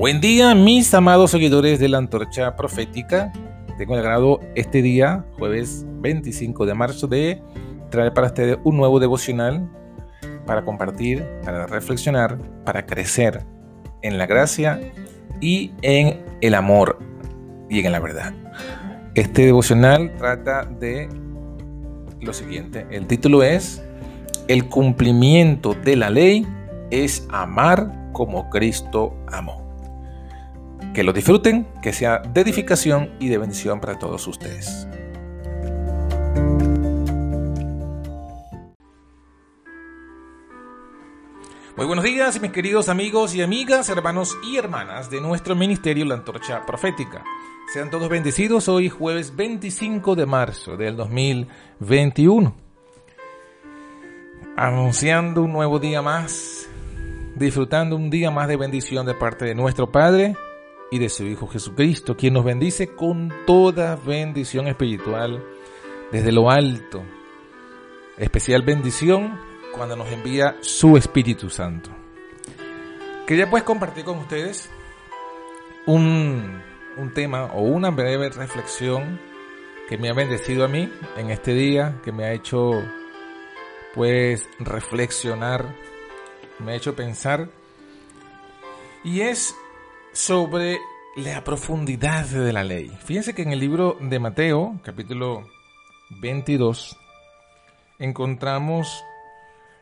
Buen día, mis amados seguidores de la antorcha profética. Tengo el agrado este día, jueves 25 de marzo, de traer para ustedes un nuevo devocional para compartir, para reflexionar, para crecer en la gracia y en el amor y en la verdad. Este devocional trata de lo siguiente. El título es El cumplimiento de la ley es amar como Cristo amó. Que lo disfruten, que sea de edificación y de bendición para todos ustedes. Muy buenos días, mis queridos amigos y amigas, hermanos y hermanas de nuestro ministerio La Antorcha Profética. Sean todos bendecidos hoy jueves 25 de marzo del 2021. Anunciando un nuevo día más, disfrutando un día más de bendición de parte de nuestro Padre y de su Hijo Jesucristo, quien nos bendice con toda bendición espiritual desde lo alto. Especial bendición cuando nos envía su Espíritu Santo. Quería pues compartir con ustedes un, un tema o una breve reflexión que me ha bendecido a mí en este día, que me ha hecho pues reflexionar, me ha hecho pensar y es sobre la profundidad de la ley. Fíjense que en el libro de Mateo, capítulo 22, encontramos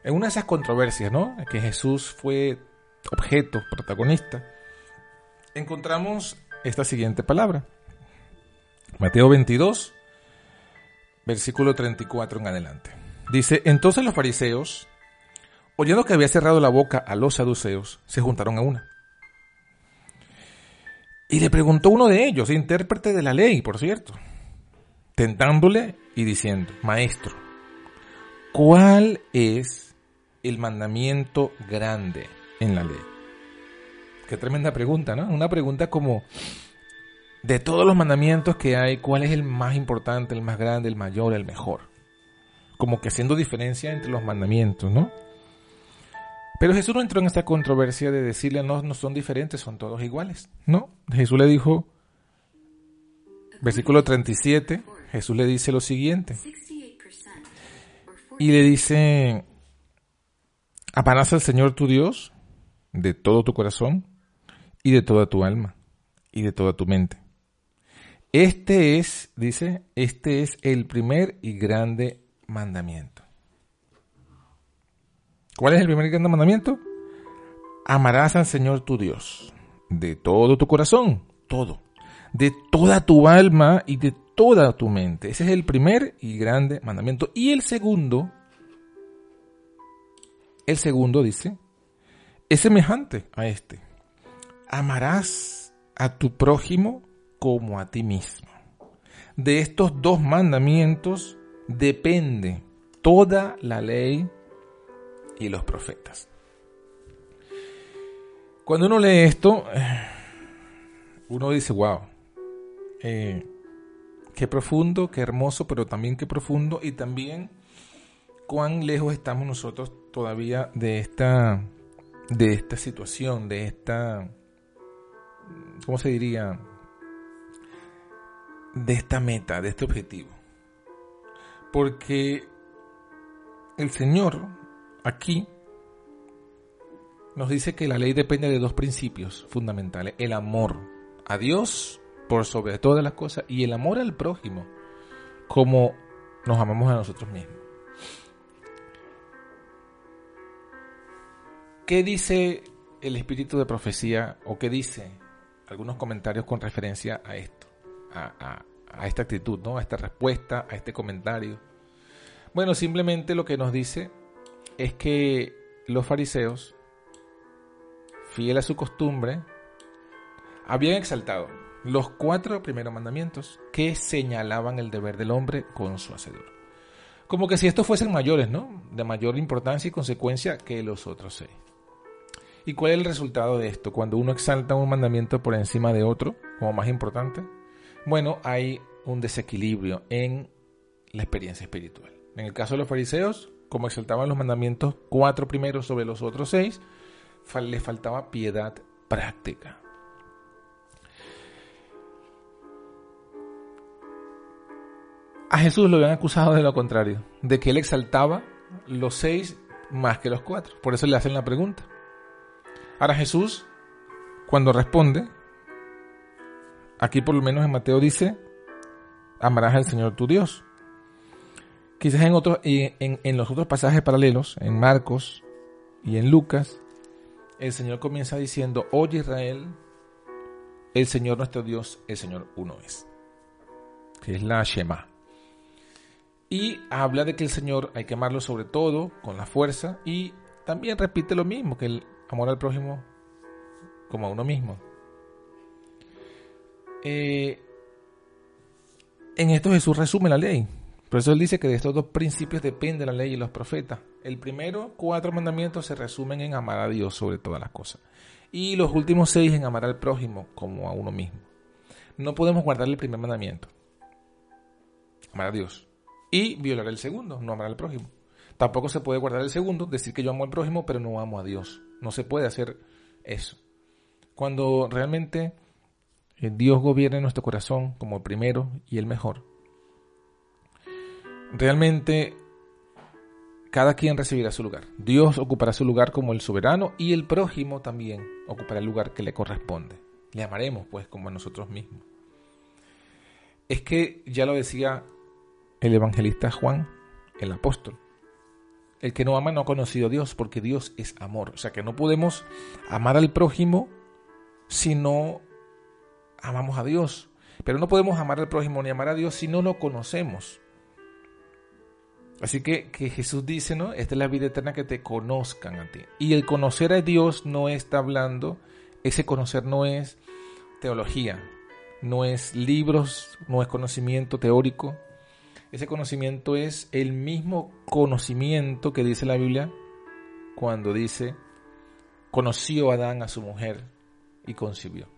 en una de esas controversias, ¿no? Que Jesús fue objeto, protagonista, encontramos esta siguiente palabra. Mateo 22, versículo 34 en adelante. Dice, entonces los fariseos, oyendo que había cerrado la boca a los saduceos, se juntaron a una. Y le preguntó uno de ellos, intérprete de la ley, por cierto, tentándole y diciendo, maestro, ¿cuál es el mandamiento grande en la ley? Qué tremenda pregunta, ¿no? Una pregunta como, de todos los mandamientos que hay, ¿cuál es el más importante, el más grande, el mayor, el mejor? Como que haciendo diferencia entre los mandamientos, ¿no? Pero Jesús no entró en esta controversia de decirle, no, no son diferentes, son todos iguales. No, Jesús le dijo, versículo 37, Jesús le dice lo siguiente. Y le dice, amarás al Señor tu Dios de todo tu corazón y de toda tu alma y de toda tu mente. Este es, dice, este es el primer y grande mandamiento. ¿Cuál es el primer y grande mandamiento? Amarás al Señor tu Dios de todo tu corazón, todo, de toda tu alma y de toda tu mente. Ese es el primer y grande mandamiento. Y el segundo, el segundo dice, es semejante a este. Amarás a tu prójimo como a ti mismo. De estos dos mandamientos depende toda la ley y los profetas. Cuando uno lee esto, uno dice, wow, eh, qué profundo, qué hermoso, pero también qué profundo y también cuán lejos estamos nosotros todavía de esta, de esta situación, de esta, ¿cómo se diría? De esta meta, de este objetivo. Porque el Señor aquí nos dice que la ley depende de dos principios fundamentales. El amor a Dios por sobre todas las cosas y el amor al prójimo como nos amamos a nosotros mismos. ¿Qué dice el espíritu de profecía o qué dice algunos comentarios con referencia a esto, a, a esta actitud, ¿no? a esta respuesta, a este comentario? Bueno, simplemente lo que nos dice es que los fariseos, fiel a su costumbre, habían exaltado los cuatro primeros mandamientos que señalaban el deber del hombre con su hacedor. Como que si estos fuesen mayores, ¿no? De mayor importancia y consecuencia que los otros seis. ¿Y cuál es el resultado de esto? Cuando uno exalta un mandamiento por encima de otro, como más importante, bueno, hay un desequilibrio en la experiencia espiritual. En el caso de los fariseos, como exaltaban los mandamientos cuatro primeros sobre los otros seis, le faltaba piedad práctica. A Jesús lo habían acusado de lo contrario, de que él exaltaba los seis más que los cuatro. Por eso le hacen la pregunta. Ahora Jesús, cuando responde, aquí por lo menos en Mateo dice, amarás al Señor tu Dios Quizás en, otros, en, en los otros pasajes paralelos, en Marcos y en Lucas, el Señor comienza diciendo, oye Israel, el Señor nuestro Dios, el Señor uno es. Que es la Shema. Y habla de que el Señor hay que amarlo sobre todo, con la fuerza, y también repite lo mismo, que el amor al prójimo como a uno mismo. Eh, en esto Jesús resume la ley. Por eso él dice que de estos dos principios depende la ley y los profetas. El primero, cuatro mandamientos se resumen en amar a Dios sobre todas las cosas. Y los últimos seis en amar al prójimo como a uno mismo. No podemos guardar el primer mandamiento. Amar a Dios y violar el segundo, no amar al prójimo. Tampoco se puede guardar el segundo, decir que yo amo al prójimo, pero no amo a Dios. No se puede hacer eso. Cuando realmente eh, Dios gobierna nuestro corazón como el primero y el mejor, realmente cada quien recibirá su lugar. Dios ocupará su lugar como el soberano y el prójimo también ocupará el lugar que le corresponde. Le amaremos pues como a nosotros mismos. Es que ya lo decía el evangelista Juan, el apóstol. El que no ama no ha conocido a Dios, porque Dios es amor. O sea que no podemos amar al prójimo si no amamos a Dios. Pero no podemos amar al prójimo ni amar a Dios si no lo conocemos. Así que, que Jesús dice, ¿no? Esta es la vida eterna que te conozcan a ti. Y el conocer a Dios no está hablando, ese conocer no es teología, no es libros, no es conocimiento teórico, ese conocimiento es el mismo conocimiento que dice la Biblia cuando dice, conoció Adán a su mujer y concibió.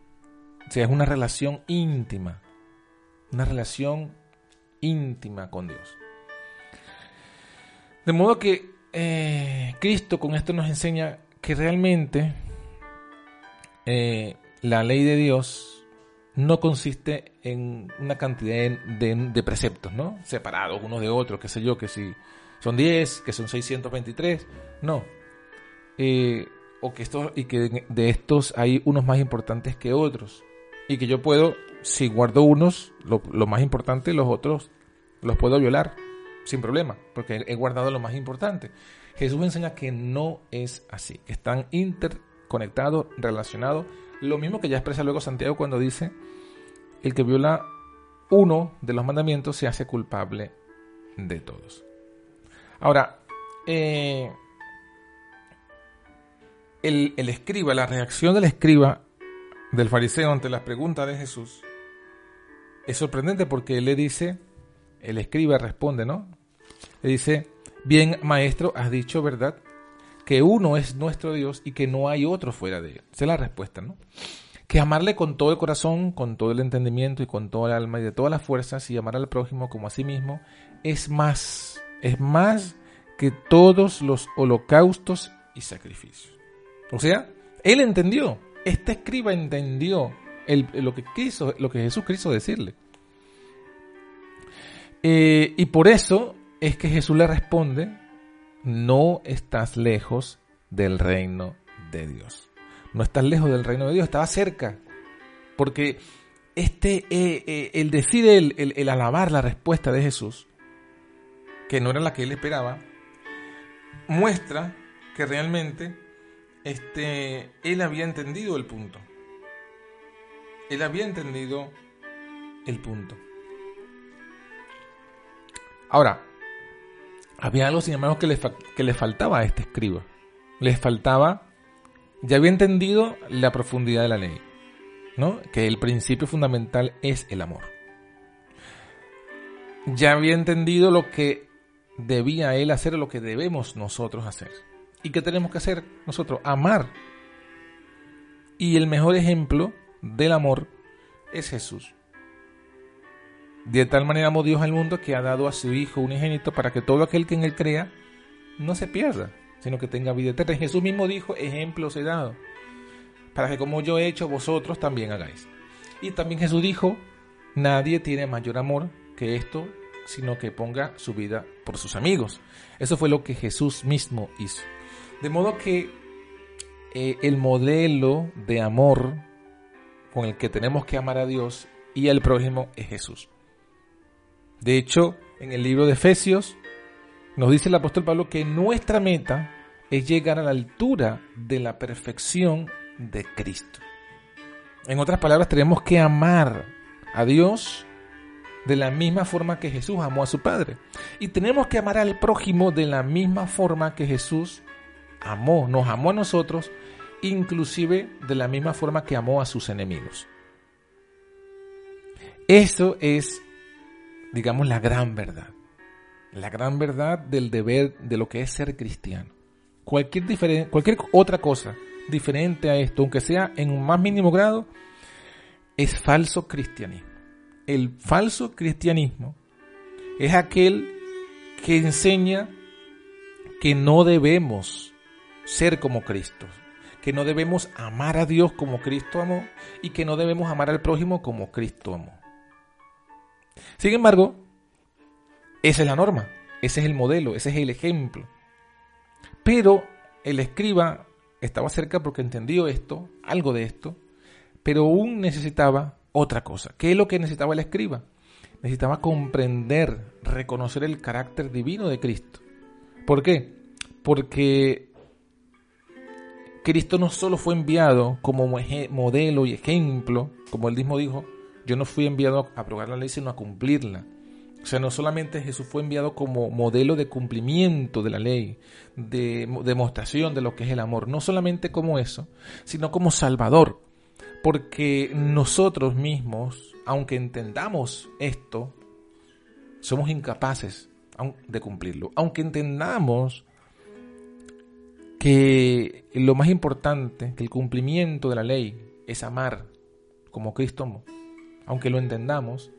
O sea, es una relación íntima, una relación íntima con Dios. De modo que eh, Cristo con esto nos enseña que realmente eh, la ley de Dios no consiste en una cantidad de, preceptos, ¿no? Separados unos de otros, qué sé yo, que si son 10, que son 623, no. Eh, o que estos, y que de estos hay unos más importantes que otros. Y que yo puedo, si guardo unos, lo, lo más importante, los otros los puedo violar sin problema, porque he guardado lo más importante. Jesús enseña que no es así, están interconectados, relacionados lo mismo que ya expresa luego Santiago cuando dice, el que viola uno de los mandamientos se hace culpable de todos. Ahora, eh, el, el escriba, la reacción del escriba, del fariseo ante las preguntas de Jesús, es sorprendente porque él le dice, el escriba responde, ¿no? Le dice, bien maestro, has dicho verdad, que uno es nuestro Dios y que no hay otro fuera de él. Esa es la respuesta, ¿no? Que amarle con todo el corazón, con todo el entendimiento y con toda el alma y de todas las fuerzas y amar al prójimo como a sí mismo es más, es más que todos los holocaustos y sacrificios. O sea, él entendió, este escriba entendió lo, que quiso, lo que Jesús quiso decirle. Eh, y por eso es que Jesús le responde no estás lejos del reino de Dios. No estás lejos del reino de Dios, estaba cerca. Porque este, eh, eh, el decir, el, el, alabar la respuesta de Jesús, que no era la que él esperaba, muestra que realmente este, él había entendido el punto. Él había entendido el punto. Ahora, había algo, sin embargo, que le, que le faltaba a este escriba. Le faltaba, ya había entendido la profundidad de la ley, ¿no? Que el principio fundamental es el amor. Ya había entendido lo que debía él hacer, lo que debemos nosotros hacer. ¿Y qué tenemos que hacer nosotros? Amar. Y el mejor ejemplo del amor es Jesús. De tal manera amó Dios al mundo que ha dado a su Hijo un unigénito para que todo aquel que en él crea no se pierda, sino que tenga vida eterna. Jesús mismo dijo, ejemplos he dado, para que como yo he hecho, vosotros también hagáis. Y también Jesús dijo, nadie tiene mayor amor que esto, sino que ponga su vida por sus amigos. Eso fue lo que Jesús mismo hizo. De modo que eh, el modelo de amor con el que tenemos que amar a Dios y al prójimo es Jesús. De hecho, en el libro de Efesios nos dice el apóstol Pablo que nuestra meta es llegar a la altura de la perfección de Cristo. En otras palabras, tenemos que amar a Dios de la misma forma que Jesús amó a su Padre. Y tenemos que amar al prójimo de la misma forma que Jesús amó, nos amó a nosotros, inclusive de la misma forma que amó a sus enemigos. Eso es, digamos, la gran verdad. La gran verdad del deber de lo que es ser cristiano. Cualquier, cualquier otra cosa diferente a esto, aunque sea en un más mínimo grado, es falso cristianismo. El falso cristianismo es aquel que enseña que no debemos ser como Cristo, que no debemos amar a Dios como Cristo amó y que no debemos amar al prójimo como Cristo amó. Sin embargo, esa es la norma, ese es el modelo, ese es el ejemplo. Pero el escriba estaba cerca porque entendió esto, algo de esto, pero aún necesitaba otra cosa. ¿Qué es lo que necesitaba el escriba? Necesitaba comprender, reconocer el carácter divino de Cristo. ¿Por qué? Porque Cristo no solo fue enviado como modelo y ejemplo, como él mismo dijo, yo no fui enviado a aprobar la ley, sino a cumplirla. O sea, no solamente Jesús fue enviado como modelo de cumplimiento de la ley, de demostración de lo que es el amor, no solamente como eso, sino como Salvador. Porque nosotros mismos, aunque entendamos esto, somos incapaces de cumplirlo. Aunque entendamos que lo más importante, que el cumplimiento de la ley es amar como Cristo, aunque lo entendamos,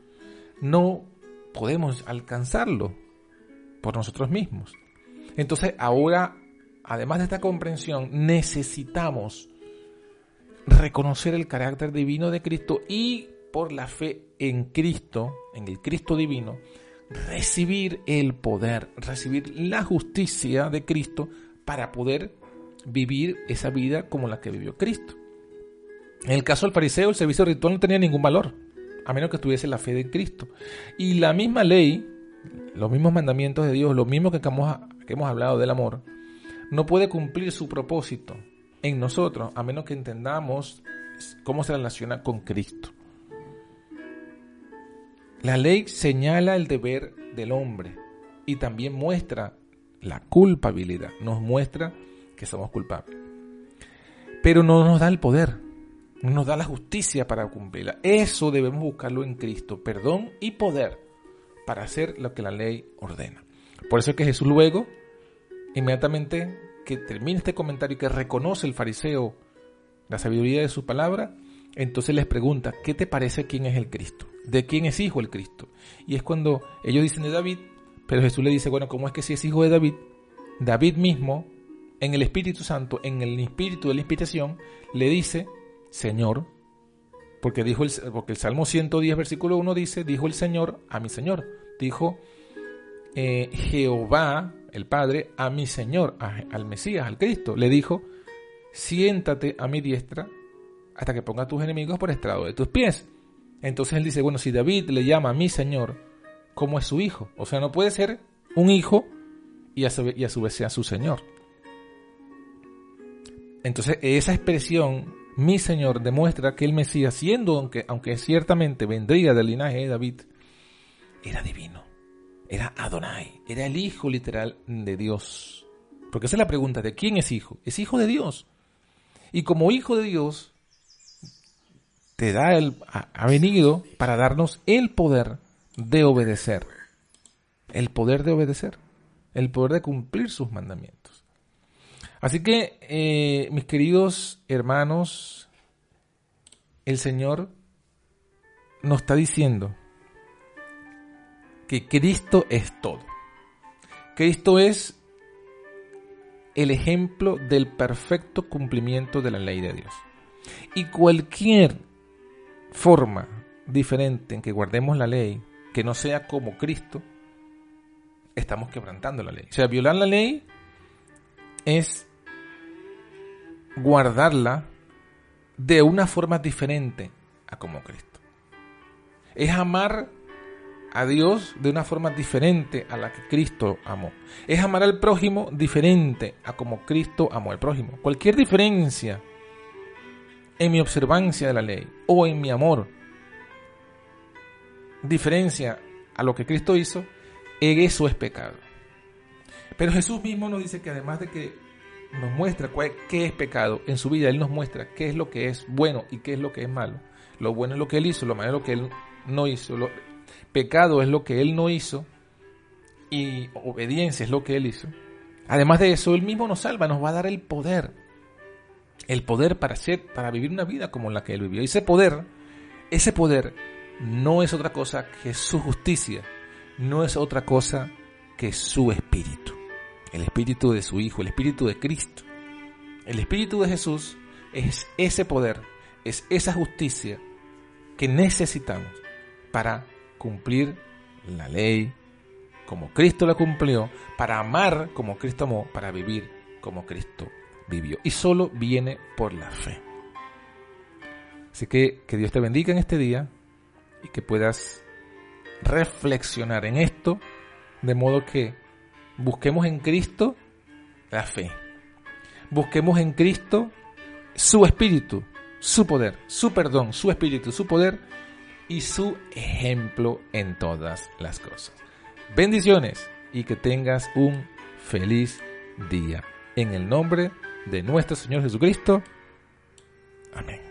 no podemos alcanzarlo por nosotros mismos. Entonces ahora, además de esta comprensión, necesitamos reconocer el carácter divino de Cristo y por la fe en Cristo, en el Cristo divino, recibir el poder, recibir la justicia de Cristo para poder vivir esa vida como la que vivió Cristo. En el caso del fariseo, el servicio ritual no tenía ningún valor a menos que tuviese la fe de Cristo. Y la misma ley, los mismos mandamientos de Dios, lo mismo que hemos, que hemos hablado del amor, no puede cumplir su propósito en nosotros a menos que entendamos cómo se relaciona con Cristo. La ley señala el deber del hombre y también muestra la culpabilidad, nos muestra que somos culpables. Pero no nos da el poder nos da la justicia para cumplirla. Eso debemos buscarlo en Cristo, perdón y poder para hacer lo que la ley ordena. Por eso es que Jesús luego, inmediatamente que termina este comentario y que reconoce el fariseo la sabiduría de su palabra, entonces les pregunta, ¿qué te parece quién es el Cristo? ¿De quién es hijo el Cristo? Y es cuando ellos dicen de David, pero Jesús le dice, bueno, ¿cómo es que si es hijo de David? David mismo, en el Espíritu Santo, en el espíritu de la inspiración, le dice Señor, porque dijo el, porque el Salmo 110, versículo 1 dice, dijo el Señor a mi Señor, dijo eh, Jehová, el Padre, a mi Señor, al Mesías, al Cristo, le dijo, siéntate a mi diestra hasta que ponga a tus enemigos por estrado de tus pies. Entonces él dice, bueno, si David le llama a mi Señor, ¿cómo es su hijo? O sea, no puede ser un hijo y a su, y a su vez sea su Señor. Entonces, esa expresión mi Señor demuestra que el Mesías, siendo aunque, aunque ciertamente vendría del linaje de David, era divino, era Adonai, era el hijo literal de Dios. Porque esa es la pregunta de quién es hijo. Es hijo de Dios. Y como hijo de Dios, te da el, ha venido para darnos el poder de obedecer. El poder de obedecer. El poder de cumplir sus mandamientos. Así que, eh, mis queridos hermanos, el Señor nos está diciendo que Cristo es todo. Cristo es el ejemplo del perfecto cumplimiento de la ley de Dios. Y cualquier forma diferente en que guardemos la ley, que no sea como Cristo, estamos quebrantando la ley. O sea, violar la ley es guardarla de una forma diferente a como Cristo. Es amar a Dios de una forma diferente a la que Cristo amó. Es amar al prójimo diferente a como Cristo amó al prójimo. Cualquier diferencia en mi observancia de la ley o en mi amor, diferencia a lo que Cristo hizo, eso es pecado. Pero Jesús mismo nos dice que además de que nos muestra qué es pecado en su vida, Él nos muestra qué es lo que es bueno y qué es lo que es malo. Lo bueno es lo que Él hizo, lo malo es lo que Él no hizo. Pecado es lo que Él no hizo y obediencia es lo que Él hizo. Además de eso, Él mismo nos salva, nos va a dar el poder. El poder para, ser, para vivir una vida como la que Él vivió. Y ese poder, ese poder no es otra cosa que su justicia, no es otra cosa que su espíritu. El espíritu de su Hijo, el espíritu de Cristo. El espíritu de Jesús es ese poder, es esa justicia que necesitamos para cumplir la ley como Cristo la cumplió, para amar como Cristo amó, para vivir como Cristo vivió. Y solo viene por la fe. Así que que Dios te bendiga en este día y que puedas reflexionar en esto de modo que busquemos en Cristo la fe. Busquemos en Cristo su espíritu, su poder, su perdón, su espíritu, su poder y su ejemplo en todas las cosas. Bendiciones y que tengas un feliz día. En el nombre de nuestro Señor Jesucristo. Amén.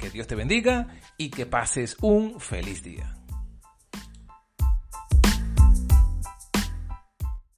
Que Dios te bendiga y que pases un feliz día.